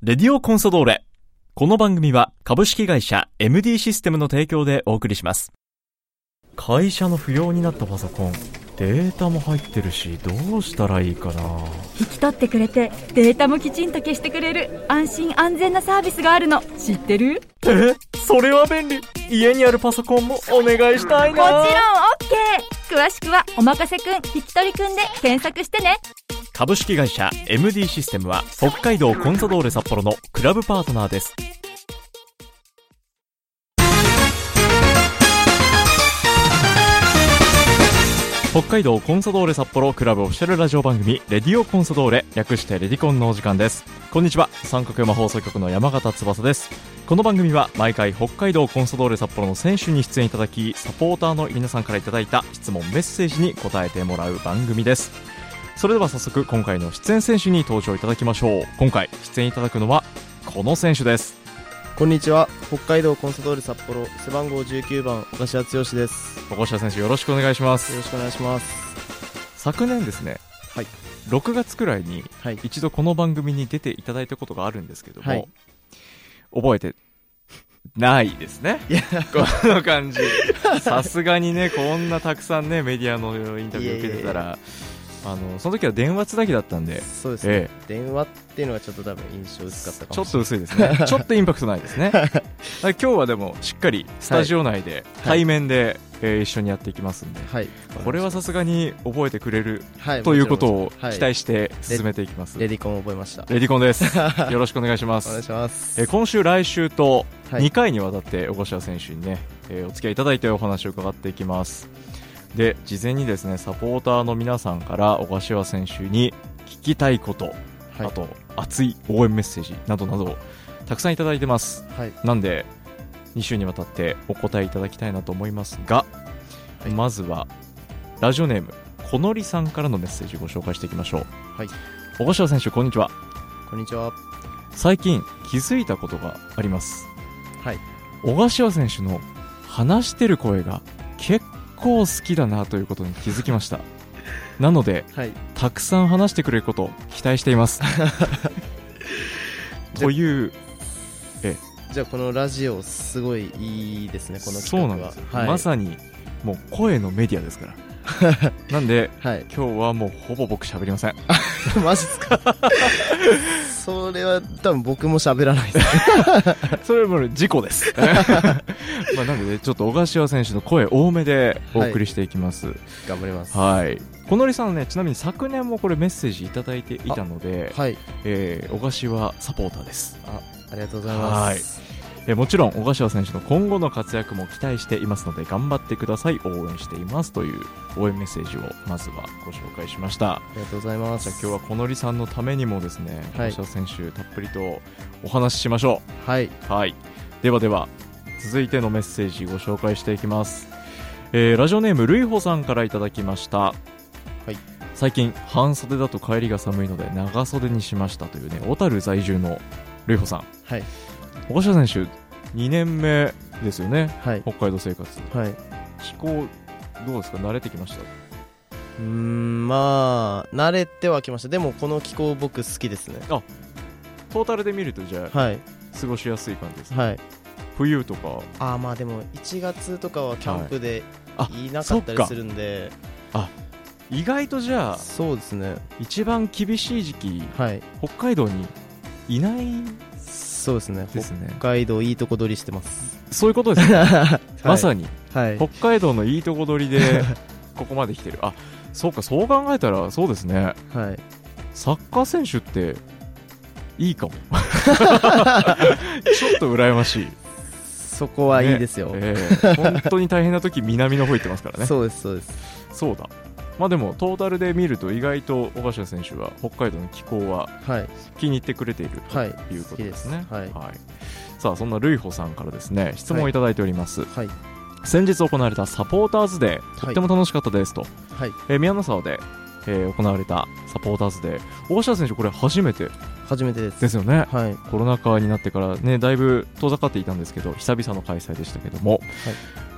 レディオコンソドーレ。この番組は株式会社 MD システムの提供でお送りします。会社の不要になったパソコン、データも入ってるし、どうしたらいいかな。引き取ってくれてデータもきちんと消してくれる安心安全なサービスがあるの。知ってる？え、それは便利。家にあるパソコンもお願いしたいもちろんな OK 詳しくは「おまかせくん。引き取りくん」で検索してね株式会社 MD システムは北海道コンサドーレ札幌のクラブパートナーです。北海道コンサドーレ札幌クラブオフィシャルラジオ番組レディオコンサドーレ略してレディコンのお時間です。こんにちは。三角山放送局の山形翼です。この番組は毎回北海道コンサドーレ札幌の選手に出演いただきサポーターの皆さんからいただいた質問メッセージに答えてもらう番組です。それでは早速今回の出演選手に登場いただきましょう。今回出演いただくのはこの選手です。こんにちは。北海道コンサドーレ札幌背番号19番岡島剛です。岡下選手よろしくお願いします。よろしくお願いします。昨年ですねはい。6月くらいにはい。一度この番組に出ていただいたことがあるんですけども、はい。覚えてないですね。いや。この感じ。さすがにねこんなたくさんねメディアのインタビュー受けてたらあのその時は電話つなぎだったんで。そうですね、え電話っていうのがちょっと多分印象薄かったかちょっと薄いですね。ちょっとインパクトないですね。今日はでもしっかりスタジオ内で対面で、えー一緒にやっていきますんで、はい。これはさすがに覚えてくれるはい。ということを期待して進めていきます、レディコンを覚えました。レディコンです。よろしくお願いします。お願いします。えー今週来週とはい。2回にわたって小柏選手にね、えーお付き合いいただいてお話を伺っていきますで事前にですねサポーターの皆さんから小柏選手に聞きたいこと、はい。あと熱い応援メッセージなどなどたくさんいただいてます。はい。なんで2週にわたってお答えいただきたいなと思いますが、はい。まずはラジオネームこのりさんからのメッセージをご紹介していきましょう。はい。小柏選手こんにちは。こんにちは。最近気づいたことがあります。はい。小柏選手の話してる声が結構好きだなということに気づきました。なのではい。たくさん話してくれることを期待しています。というじゃあこのラジオすごいいいですねこのそう企画は。なんですよ、はい、まさにもう声のメディアですから。なんではい。今日はもうほぼ僕喋りません。マジっすか？それは多分僕も喋らない。で すそれはもう事故です。まあなのでちょっと小柏選手の声多めでお送りしていきます、頑張ります。はい。小野里さんはね、ちなみに昨年もこれメッセージいただいていたので、はい。えー、小柏サポーターです。あありがとうございますえーもちろん小柏選手の今後の活躍も期待していますので頑張ってください。応援しています。という応援メッセージをまずはご紹介しました。ありがとうございます。じゃあ今日は小野里さんのためにもですねはい。小柏選手たっぷりとお話ししましょはい、うはい。ではでは続いてのメッセージご紹介していきます、えーラジオネームるいほさんからいただきました。い。最近半袖だと帰りが寒いので長袖にしましたというね小樽在住のるいほさん。はい岡島選手2年目ですよねはい。北海道生活。はい。気候どうですか？慣れてきました？うーんまあ慣れてはきました。でもこの気候僕好きですね。トータルで見るとじゃあはい。過ごしやすい感じです、はい。冬とか。あーまあでも1月とかはキャンプであいなかったりするんで、意外とじゃあそうですね。一番厳しい時期はい。北海道にいないそうですね。ですね。北海道いいとこ取りしてます、そういうことですね、はい。まさに。はい。北海道のいいとこ取りで ここまで来てる。あそうかそう考えたらそうですね。はい。サッカー選手っていいかも。ちょっと羨ましい。そこはいいですよ、ええ。本当に大変な時南の方行ってますからね。そうですそうです。そうだまあでもトータルで見ると意外と小柏選手は北海道の気候ははい。気に入ってくれているとはい。いうことですね。好きです。さあそんなルイホさんからですね質問をいただいております、はい。先日行われたサポーターズデーとっても楽しかったですと、はい。えー宮の沢で、えー行われたサポーターズデー。大柏選手これ初めて初めてです。ですよね。はい。コロナ禍になってからねだいぶ遠ざかっていたんですけど久々の開催でしたけども、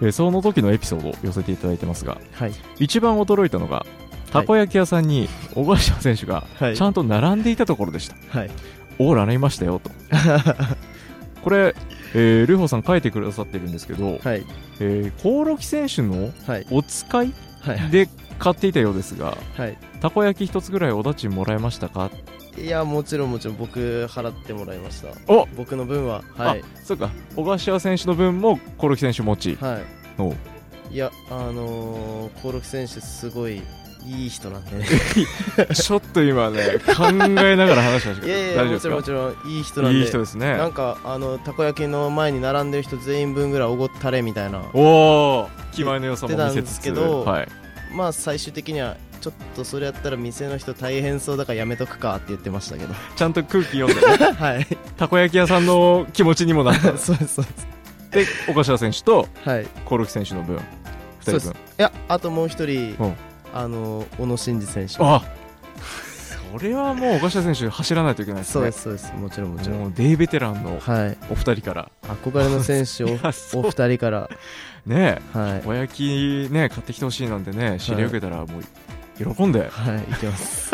えーその時のエピソードを寄せていただいてますがはい。一番驚いたのがたこ焼き屋さんに小柏選手がはい。ちゃんと並んでいたところでした、はい。オーラありましたよと。これ、えー、ルーホーさん書いてくださってるんですけど、はい。えー、コオロギ選手のはい。お使いはい。で買っていたようですがはい。たこ焼き一つぐらいお立ちもらえましたか？いやもちろんもちろん僕払ってもらいました。お！僕の分は。はい。あそうか。小柏選手の分もコオロギ選手持ちはい。おいやあのー、コオロギ選手すごいいい人なんで。ね ちょっと今ね考えながら話しましたけどいやいやもちろんもちろんいい人なんで。かいい人ですね。なんかあのたこ焼きの前に並んでる人全員分ぐらいおごったれみたいな。おお気前の良さも見せつ言ってたんですつけどはい、まあ最終的にはちょっとそれやったら店の人大変そうだからやめとくかって言ってましたけど。ちゃんと空気読んでね。はい。たこ焼き屋さんの気持ちにもなった。そうです。そうですで岡島選手とはい。コオロギ選手の分。2人分。いやあともう一人う。んあの小野伸二選手。あそれはもう岡島選手走らないといけないですね。そうですそうです。もちろんもちろん。もうデイベテランのはい。お二人から。憧れの選手 いをお二人から。ねはい。おやきね買ってきてほしいなんてね知り受けたらもう喜んで、はい行きます。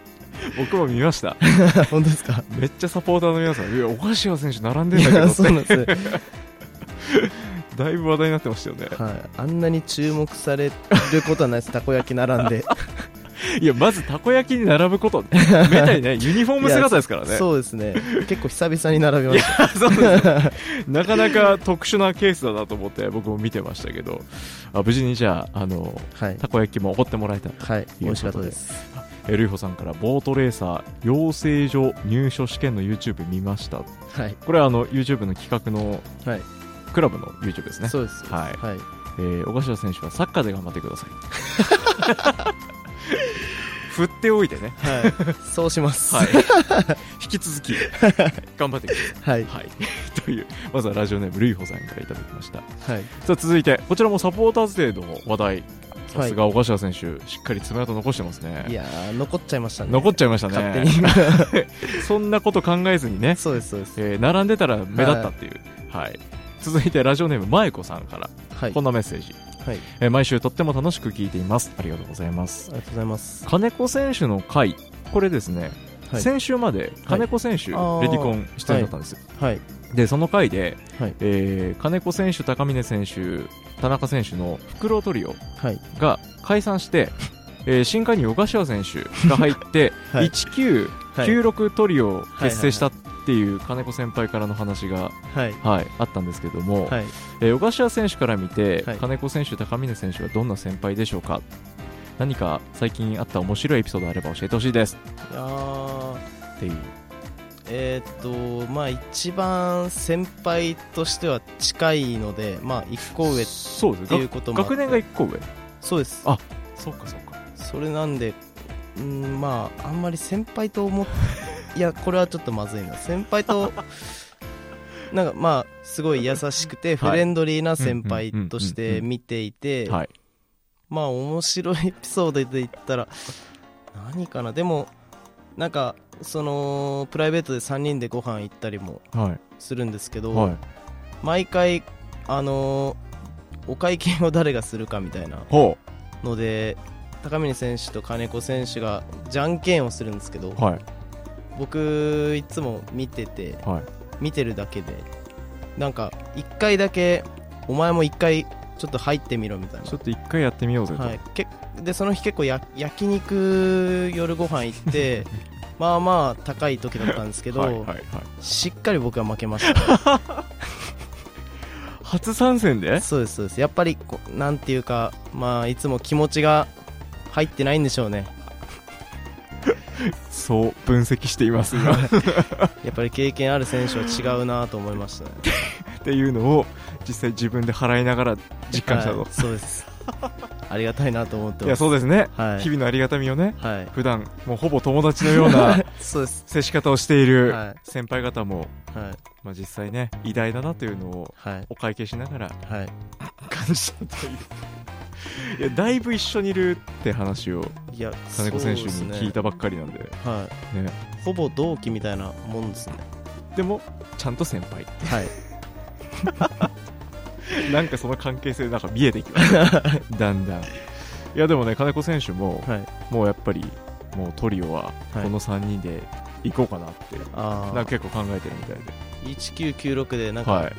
僕も見ました。本当ですか？めっちゃサポーターの皆さん。いや岡島選手並んでんだけどそうなんですよ。だいぶ話題になってましたよね。はい。あんなに注目されることはないです。たこ焼き並んでいやまずたこ焼きに並ぶこと。めったにね ユニフォーム姿ですからね。そうですね。結構久々に並びました。そうですなかなか特殊なケースだなと思って僕も見てましたけど。あ無事にじゃああのはい。たこ焼きもおごってもらえたはい美味しかったです。えルイホさんからボートレーサー養成所入所試験の YouTube 見ました。はい。これはあの YouTube の企画のはい。クラブの YouTube ですね。そうです。はい。はい。えー、小柏選手はサッカーで頑張ってください 振っておいてね。はい。そうします。はい。引き続き頑張ってくださはい。いはい。というまずはラジオネームルイホさんからいただきました。はい。さあ続いてこちらもサポーターズデーの話題。さすが小柏選手、しっかり爪痕残してますね。いやー残っちゃいましたね。残っちゃいましたね。に。そんなこと考えずにね、そうですそうです。えー並んでたら目立ったっていう、はい。続いてラジオネームまえこさんから。はい。こんなメッセージ、はい。えー毎週とっても楽しく聞いています。ありがとうございます。ありがとうございます。金子選手の回。これですね、はい。先週まで金子選手、あー。レディコン出演だったんですよ、はい。でその回で、はい。えー金子選手高峰選手田中選手のフクロウトリオはい。が解散して、えー新加入岡島選手が入って、はい。1996トリオを結成したっていう金子先輩からの話が、はい。はい、あったんですけども、はい。えー小柏選手から見て、はい。金子選手、高峰選手はどんな先輩でしょうか？何か最近あった面白いエピソードあれば教えてほしいです。いやー。っていう。えーっとまあ一番先輩としては近いのでまあ一個上っそうですていうこともあって。学年が1個上。そうです。あそうかそうか。それなんでうんまああんまり先輩と思っいやこれはちょっとまずいな。先輩と なんかまあすごい優しくてフレンドリーな先輩として見ていてはい。まあ面白いエピソードで言ったら何かな。でもなんかそのプライベートで3人でご飯行ったりもはするんですけど、いはい。毎回あのーお会計を誰がするかみたいなほので高峰選手と金子選手がじゃんけんをするんですけどうはい僕いつも見ててはい。見てるだけでなんか1回だけお前も1回ちょっと入ってみろみたいな。ちょっと一回やってみようぜと、はい、けでその日結構や焼肉夜ご飯行って まあまあ高い時だったんですけど、はい。しっかり僕は負けました、初参戦で？そうですそうです。やっぱりこうなんていうかまあいつも気持ちが入ってないんでしょうねそう分析していますやっぱり経験ある選手は違うなと思いましたね。ていうのを実際自分で払いながら実感したと、はいそうです。ありがたいなと思ってい、やそうですね、はい。日々のありがたみをねはい。普段もうほぼ友達のような そうです。接し方をしているはい。先輩方も、はい。まあ、実際ね偉大だなというのをはい。お会計しながらはい。感じたといういやだいぶ一緒にいるって話をいや金子選手に聞いたばっかりなんで。ね。はい。ほぼ同期みたいなもんですね。でもちゃんと先輩。はい。なんかその関係性なんか見えてきました。だんだん。いやでもね金子選手もはい。もうやっぱりもうトリオははい。この3人で行こうかなってあなんか結構考えてるみたいで。1996でなんか、はい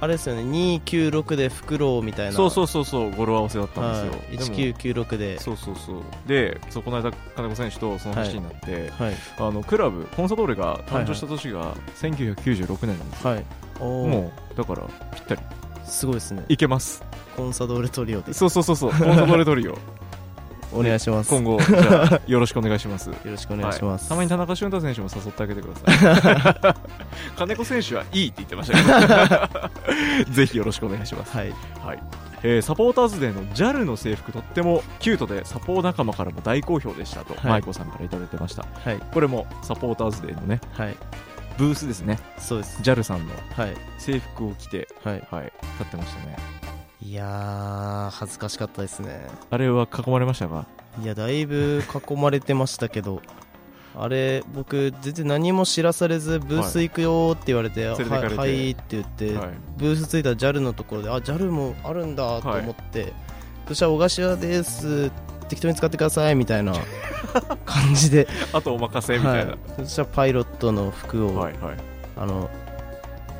あれですよね296でフクロウみたいな。そうそうそうそう語呂合わせだったんですよ、はい、でも1996で。そうそうそう。でそうこの間金子選手とその話になって、はい。あのクラブコンサドーレが誕生した年が1996年なんですよ、はい。もうだからぴったり。すごいですね。いけます。コンサドーレトリオです。そうそうそうそう。コンサドーレトリオお願いします。今後じゃあよろしくお願いします。よろしくお願いします、はい。たまに田中俊太選手も誘ってあげてください。金子選手はいいって言ってましたけど。ぜひよろしくお願いします、はい。はい。えーサポーターズデーの JAL の制服とってもキュートでサポー仲間からも大好評でしたと、はい。マイコさんからいただいてましたはい。これもサポーターズデーのねはい。ブースですね。そうです。JAL さんのはい。制服を着てはい。はい。立ってましたねいやー恥ずかしかったですね。あれは囲まれましたか？いやだいぶ囲まれてましたけど あれ僕全然何も知らされずブース行くよって言われて、はい、連れてかれて。はいって言って、はい。ブース着いたら JAL のところであ JAL もあるんだと思って、そしたら小頭です。適当に使ってくださいみたいな 感じで、あとお任せみたいな。はい、そしたらパイロットの服を、はいはい。あの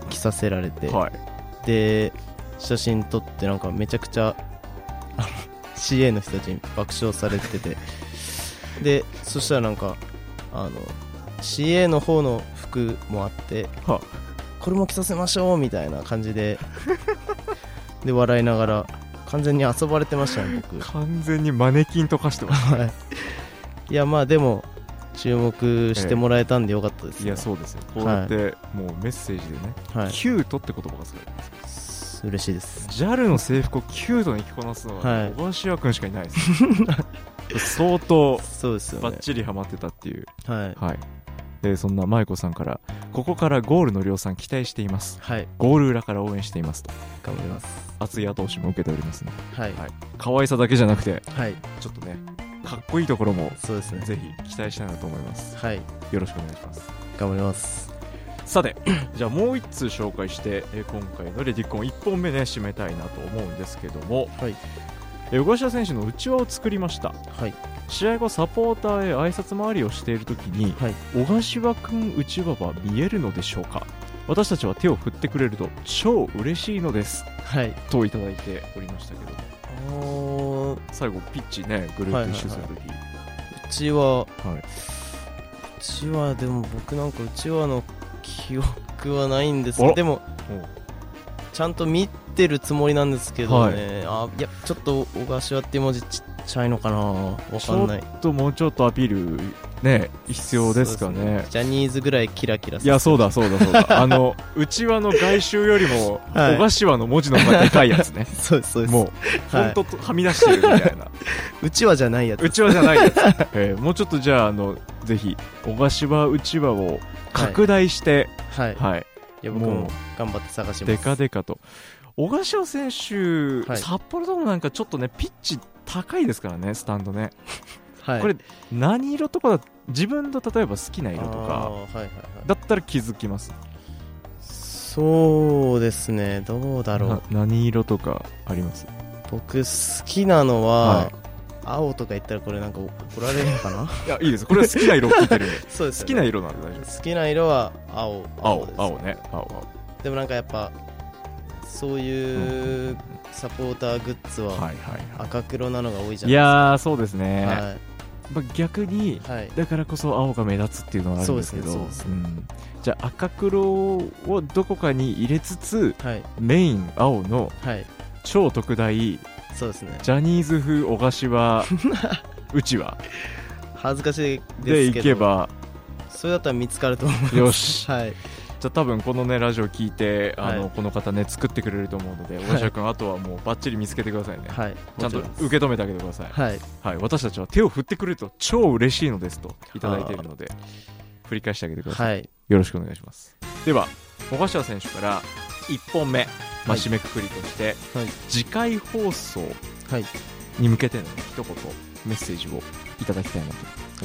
着させられて、はい。で写真撮ってなんかめちゃくちゃ CA の人たちに爆笑されてて。でそしたらなんかあの CA の方の服もあっては。これも着させましょうみたいな感じで で笑いながら完全に遊ばれてましたね僕。完全にマネキンと化してます。はい。いやまあでも注目してもらえたんでよかったです、いやそうですよ。こうやってもうメッセージでね、はい。キュートって言葉が使われてます嬉しいです。JAL の制服をキュートに着こなすのは、はい。小林君しかいないです。相当そうですよね。バッチリハマってたっていう。はい。はい。でそんな舞子さんからここからゴールの量産期待しています。はい。ゴール裏から応援していますと。頑張ります。熱い後押しも受けておりますね。はい。はい。可愛さだけじゃなくてはい。ちょっとねかっこいいところもそうですね。ぜひ期待したいなと思います。はい。よろしくお願いします。頑張りますさて じゃあもう1通紹介して、えー今回のレディコン1本目ね締めたいなと思うんですけども、はい。えー小頭選手の内輪を作りました。はい。試合後サポーターへ挨拶回りをしている時にはい。小柏君内輪は見えるのでしょうか？私たちは手を振ってくれると超嬉しいのです。はい。といただいておりましたけど。最後ピッチねぐるっと一周する時、ちははい。うちはでも僕なんかうちわの記憶はないんですあら。でもちゃんと見てるつもりなんですけどね、あいやちょっと小柏っていう文字ちっちゃいのかな。わかんない。ちょっともうちょっとアピールね必要ですかそうね。ジャニーズぐらいキラキラい。やそうだそうだそうだ。あの内輪の外周よりもはい。小柏の文字の方がでかいやつね。そうですそうです。もうフはい。ォンはみ出してるみたいな。うちわじゃないやつ。内輪じゃないやつ、えーもうちょっとじゃああのぜひ小柏内輪を拡大してはい、い、はい、もうや僕も頑張って探します。デカデカと。小柏選手、はい。札幌ドームなんかちょっとねピッチ高いですからねスタンドね、はい。これ何色とかだ自分の例えば好きな色とか。はいはいはい。だったら気づきます？そうですね。どうだろう。な何色とかあります？僕好きなのは、はい青とか言ったらこれなんか怒られるのかな？いやいいです。これは好きな色を聞いてるんで。そうです好きな色なんで大丈夫。です好きな色は青。青です青ね。青青。でもなんかやっぱそういうサポーターグッズははいはいはい。赤黒なのが多いじゃいないやーそうですですね、か、まあ、逆にはい、はい、だからこそ青が目立つっていうのはあるんですけど。ねそうですん。じゃあ赤黒をどこかに入れつつはい。メイン青のはい。超特大そうですね。ジャニーズ風小柏 うちわ恥ずかしいでいですけど。けば。それだったら見つかると思います。よし。はい。じゃあ多分このねラジオ聞いてあの、はい。この方ね作ってくれると思うのでい。小柏君、あとはもうバッチリ見つけてくださいね、はい。ちゃんともちろです。受け止めてあげてください、はい。はい、私たちは手を振ってくれると超嬉しいのですといただいているので振り返してあげてください、はい。よろしくお願いします。では小柏選手から1本目、まあ、はい締めくくりとして、はい。次回放送はい。に向けての一言メッセージをいただきたいなと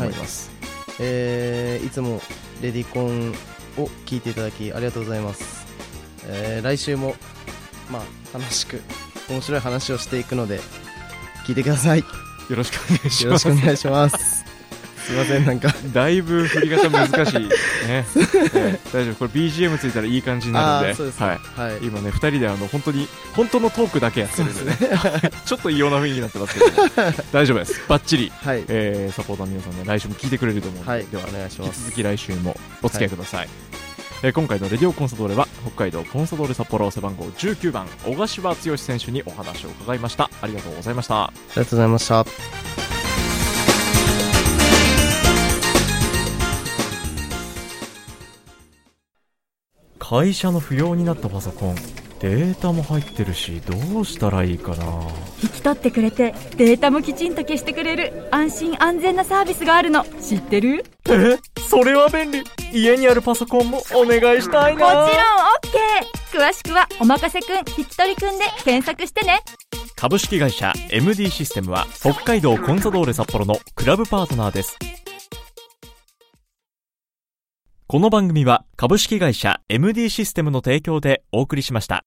思います、えーいつもレディコンを聞いていただきありがとうございます、えー来週もまあ楽しく面白い話をしていくので聞いてください。よよろしくお願いしろます。しくお願いしますすいませんなんか。だいぶ振り方難しい。ね、えー大丈夫。これ BGM ついたらいい感じになるんで。はい。はい。今ね2人であの本当に本当のトークだけやってるんでね。ちょっと異様な雰囲気になってますけども大丈夫です。バッチリ、はい。えーサポーターの皆さんね来週も聞いてくれると思うので、はい。ではお願いします。引き続き来週もお付き合いください、えー今回のレディオコンサドーレは北海道コンサドーレ札幌背番号19番小柏剛選手にお話を伺いました。ありがとうございました。ありがとうございました会社の不要になったパソコンデータも入ってるしどうしたらいいかな。引き取ってくれてデータもきちんと消してくれる安心安全なサービスがあるの。知ってる？え？それは便利。家にあるパソコンもお願いしたいもちろん OK 詳しくは「おまかせくん引き取りくん」で検索してね。株式会社 MD システムは北海道コンサドーレ札幌のクラブパートナーですこの番組は株式会社 MD システムの提供でお送りしました。